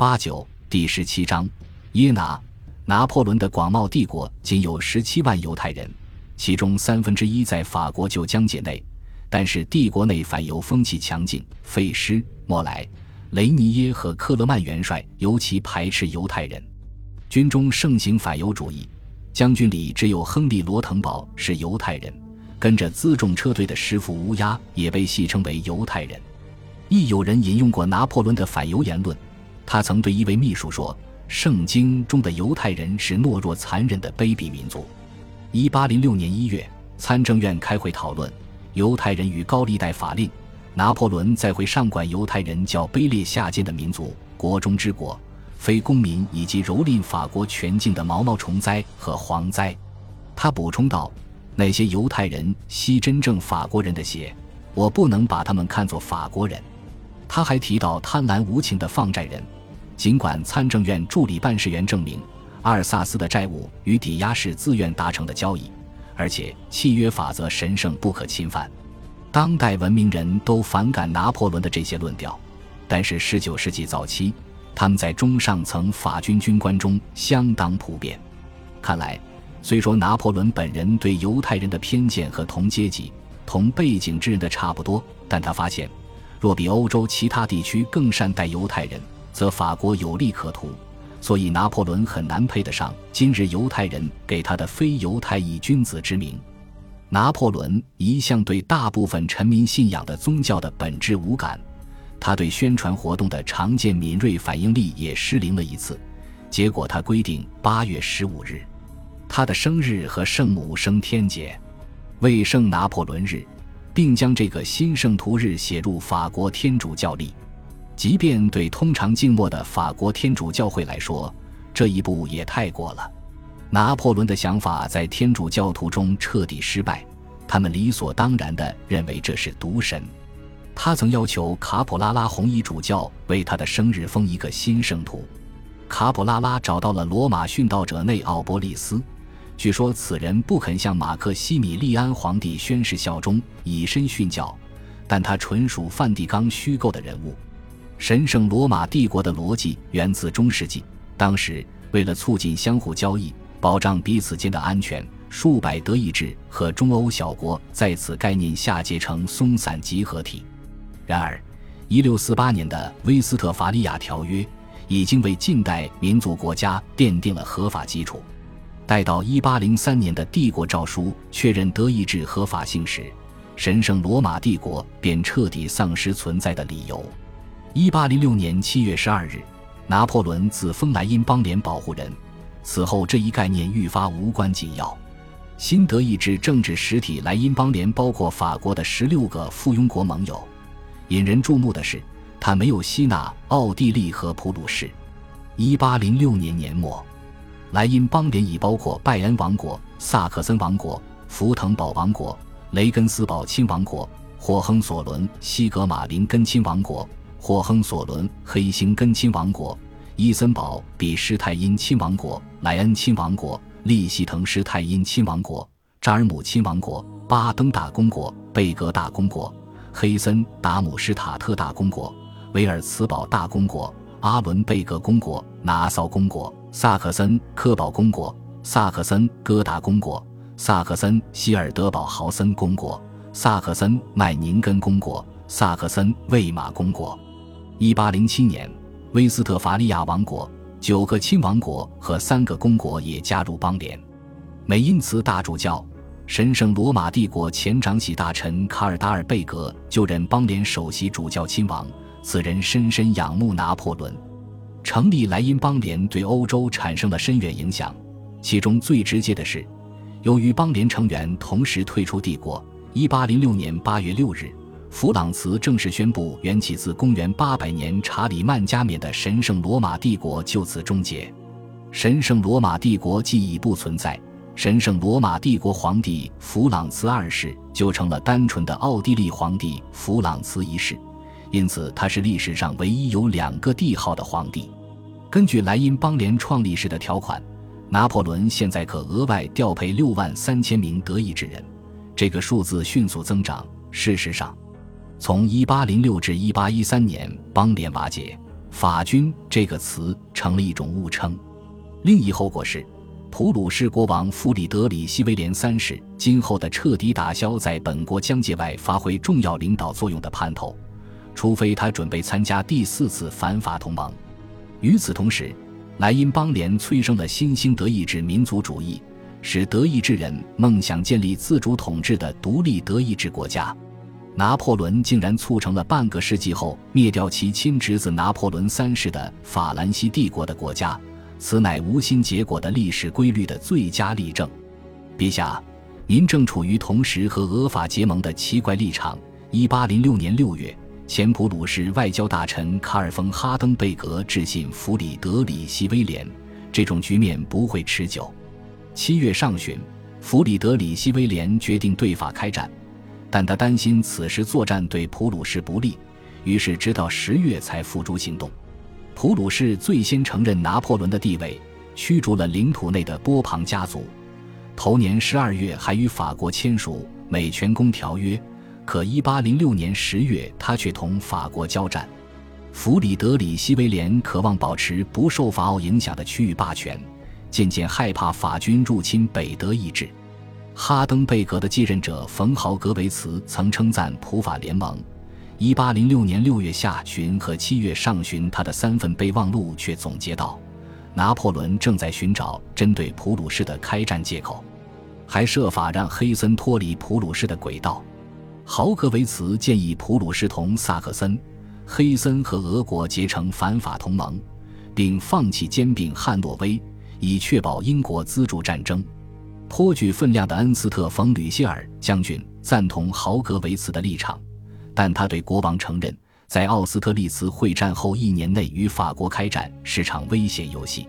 八九第十七章，耶拿，拿破仑的广袤帝国仅有十七万犹太人，其中三分之一在法国旧疆界内。但是帝国内反犹风气强劲，费施、莫莱、雷尼耶和克勒曼元帅尤其排斥犹太人，军中盛行反犹主义。将军里只有亨利·罗滕堡是犹太人，跟着辎重车队的师傅乌鸦也被戏称为犹太人。亦有人引用过拿破仑的反犹言论，他曾对一位秘书说：“圣经中的犹太人是懦弱残忍的卑鄙民族。”一八零六年一月，参政院开会讨论。犹太人与高利贷法令，拿破仑在会上管犹太人叫卑劣下贱的民族，国中之国，非公民，以及蹂躏法国全境的毛毛虫灾和蝗灾。他补充道：“那些犹太人吸真正法国人的血，我不能把他们看作法国人。”他还提到贪婪无情的放债人，尽管参政院助理办事员证明阿尔萨斯的债务与抵押是自愿达成的交易。而且契约法则神圣不可侵犯，当代文明人都反感拿破仑的这些论调，但是19世纪早期，他们在中上层法军军官中相当普遍。看来，虽说拿破仑本人对犹太人的偏见和同阶级、同背景之人的差不多，但他发现，若比欧洲其他地区更善待犹太人，则法国有利可图。所以，拿破仑很难配得上今日犹太人给他的“非犹太裔君子”之名。拿破仑一向对大部分臣民信仰的宗教的本质无感，他对宣传活动的常见敏锐反应力也失灵了一次。结果，他规定八月十五日，他的生日和圣母升天节为圣拿破仑日，并将这个新圣徒日写入法国天主教历。即便对通常静默的法国天主教会来说，这一步也太过了。拿破仑的想法在天主教徒中彻底失败，他们理所当然地认为这是毒神。他曾要求卡普拉拉红衣主教为他的生日封一个新圣徒。卡普拉拉找到了罗马殉道者内奥波利斯，据说此人不肯向马克西米利安皇帝宣誓效忠，以身殉教，但他纯属梵蒂冈虚构的人物。神圣罗马帝国的逻辑源自中世纪，当时为了促进相互交易、保障彼此间的安全，数百德意志和中欧小国在此概念下结成松散集合体。然而，1648年的《威斯特伐利亚条约》已经为近代民族国家奠定了合法基础。待到1803年的帝国诏书确认德意志合法性时，神圣罗马帝国便彻底丧失存在的理由。一八零六年七月十二日，拿破仑自封莱茵邦联保护人。此后，这一概念愈发无关紧要。新德意志政治实体莱茵邦联包括法国的十六个附庸国盟友。引人注目的是，他没有吸纳奥地利和普鲁士。一八零六年年末，莱茵邦联已包括拜恩王国、萨克森王国、福腾堡王国、雷根斯堡亲王国、霍亨索伦西格马林根亲王国。霍亨索伦黑星根亲王国、伊森堡比施泰因亲王国、莱恩亲王国、利希滕施泰因亲王国、扎尔姆亲王国、巴登大公国、贝格大公国、黑森达姆施塔特大公国、维尔茨堡大公国、阿伦贝格公国、拿骚公国、萨克森科堡公国、萨克森哥达公国、萨克森希尔德堡豪森公国、萨克森麦宁根公国、萨克森魏玛公国。一八零七年，威斯特伐利亚王国九个亲王国和三个公国也加入邦联。美因茨大主教、神圣罗马帝国前长喜大臣卡尔达尔贝格就任邦联首席主教亲王。此人深深仰慕拿破仑。成立莱茵邦联对欧洲产生了深远影响，其中最直接的是，由于邦联成员同时退出帝国。一八零六年八月六日。弗朗茨正式宣布，缘起自公元800年查理曼加冕的神圣罗马帝国就此终结。神圣罗马帝国既已不存在，神圣罗马帝国皇帝弗朗茨二世就成了单纯的奥地利皇帝弗朗茨一世，因此他是历史上唯一有两个帝号的皇帝。根据莱茵邦联创立时的条款，拿破仑现在可额外调配六万三千名德意志人，这个数字迅速增长。事实上，从1806至1813年邦联瓦解，法军这个词成了一种误称。另一后果是，普鲁士国王弗里德里希威廉三世今后的彻底打消在本国疆界外发挥重要领导作用的盼头，除非他准备参加第四次反法同盟。与此同时，莱茵邦联催生了新兴德意志民族主义，使德意志人梦想建立自主统治的独立德意志国家。拿破仑竟然促成了半个世纪后灭掉其亲侄子拿破仑三世的法兰西帝国的国家，此乃无心结果的历史规律的最佳例证。陛下，您正处于同时和俄法结盟的奇怪立场。一八零六年六月。前普鲁士外交大臣卡尔·冯·哈登贝格致信弗里德里希·威廉，这种局面不会持久。七月上旬，弗里德里希·威廉决定对法开战，但他担心此时作战对普鲁士不利，于是直到十月才付诸行动。普鲁士最先承认拿破仑的地位，驱逐了领土内的波旁家族。头年十二月，还与法国签署《美全公条约》。可，一八零六年十月，他却同法国交战。弗里德里希威廉渴望保持不受法奥影响的区域霸权，渐渐害怕法军入侵北德意志。哈登贝格的继任者冯豪格维茨曾称赞普法联盟。一八零六年六月下旬和七月上旬，他的三份备忘录却总结道：拿破仑正在寻找针对普鲁士的开战借口，还设法让黑森脱离普鲁士的轨道。豪格维茨建议普鲁士同萨克森、黑森和俄国结成反法同盟，并放弃兼并汉诺威，以确保英国资助战争。颇具分量的恩斯特·冯·吕歇尔将军赞同豪格维茨的立场，但他对国王承认，在奥斯特利茨会战后一年内与法国开战是场危险游戏。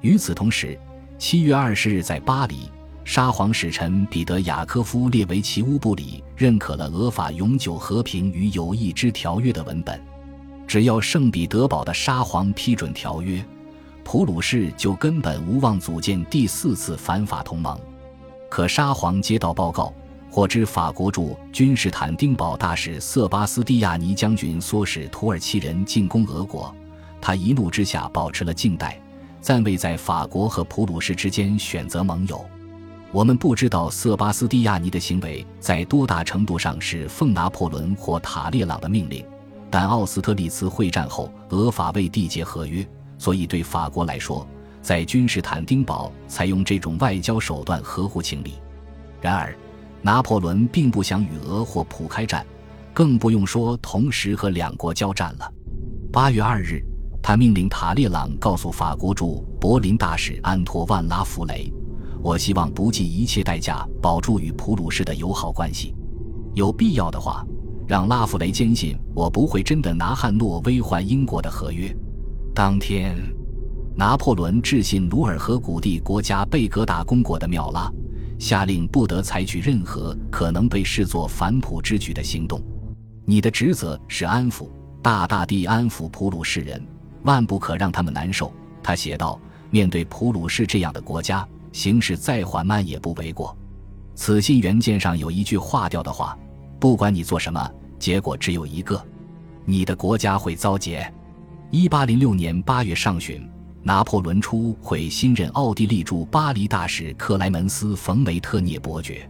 与此同时，七月二十日在巴黎。沙皇使臣彼得·雅科夫列维奇乌布里认可了俄法永久和平与友谊之条约的文本。只要圣彼得堡的沙皇批准条约，普鲁士就根本无望组建第四次反法同盟。可沙皇接到报告，获知法国驻君士坦丁堡大使瑟巴斯蒂亚尼将军唆使土耳其人进攻俄国，他一怒之下保持了静待，暂未在法国和普鲁士之间选择盟友。我们不知道瑟巴斯蒂亚尼的行为在多大程度上是奉拿破仑或塔列朗的命令，但奥斯特利茨会战后，俄法未缔结合约，所以对法国来说，在君士坦丁堡采用这种外交手段合乎情理。然而，拿破仑并不想与俄或普开战，更不用说同时和两国交战了。八月二日，他命令塔列朗告诉法国驻柏林大使安托万拉弗雷。我希望不计一切代价保住与普鲁士的友好关系，有必要的话，让拉夫雷坚信我不会真的拿汉诺威换英国的合约。当天，拿破仑致信鲁尔河谷地国家贝格达公国的缪拉，下令不得采取任何可能被视作反普之举的行动。你的职责是安抚，大大地安抚普鲁士人，万不可让他们难受。他写道：“面对普鲁士这样的国家。”行事再缓慢也不为过。此信原件上有一句划掉的话：“不管你做什么，结果只有一个，你的国家会遭劫。”一八零六年八月上旬，拿破仑初会新任奥地利驻巴黎大使克莱门斯·冯·梅特涅伯爵。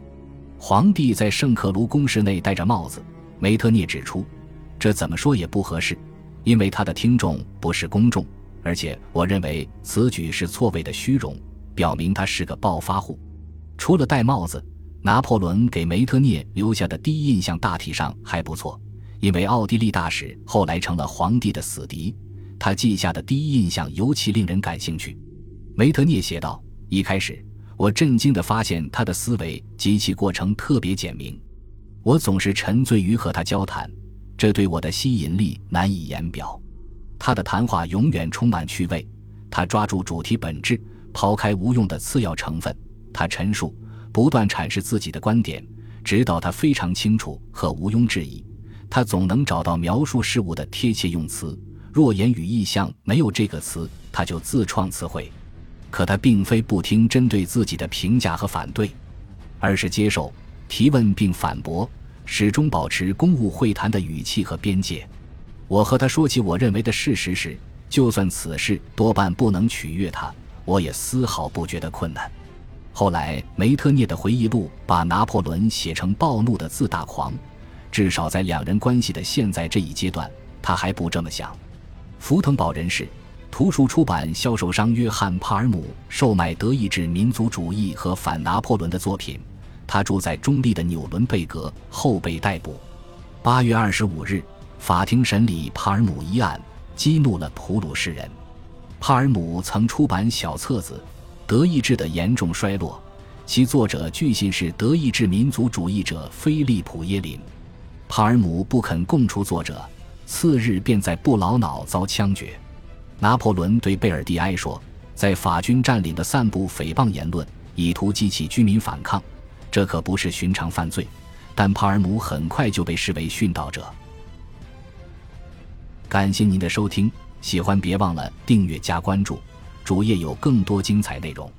皇帝在圣克卢宫室内戴着帽子。梅特涅指出，这怎么说也不合适，因为他的听众不是公众，而且我认为此举是错位的虚荣。表明他是个暴发户。除了戴帽子，拿破仑给梅特涅留下的第一印象大体上还不错。因为奥地利大使后来成了皇帝的死敌，他记下的第一印象尤其令人感兴趣。梅特涅写道：“一开始，我震惊地发现他的思维及其过程特别简明。我总是沉醉于和他交谈，这对我的吸引力难以言表。他的谈话永远充满趣味，他抓住主题本质。”抛开无用的次要成分，他陈述、不断阐释自己的观点，直到他非常清楚和毋庸置疑。他总能找到描述事物的贴切用词。若言语意象没有这个词，他就自创词汇。可他并非不听针对自己的评价和反对，而是接受提问并反驳，始终保持公务会谈的语气和边界。我和他说起我认为的事实时，就算此事多半不能取悦他，我也丝毫不觉得困难。后来，梅特涅的回忆录把拿破仑写成暴怒的自大狂，至少在两人关系的现在这一阶段，他还不这么想。福腾堡人士图书出版销售商约翰·帕尔姆售卖德意志民族主义和反拿破仑的作品。他住在中立的纽伦贝格，后被逮捕。八月二十五日，法庭审理帕尔姆一案，激怒了普鲁士人。帕尔姆曾出版小册子。德意志的严重衰落，其作者据信是德意志民族主义者菲利普耶林。帕尔姆不肯供出作者，次日便在布劳瑙遭枪决。拿破仑对贝尔蒂埃说：“在法军占领的散布诽谤言论，以图激起居民反抗，这可不是寻常犯罪。”但帕尔姆很快就被视为殉道者。感谢您的收听，喜欢别忘了订阅加关注。主页有更多精彩内容。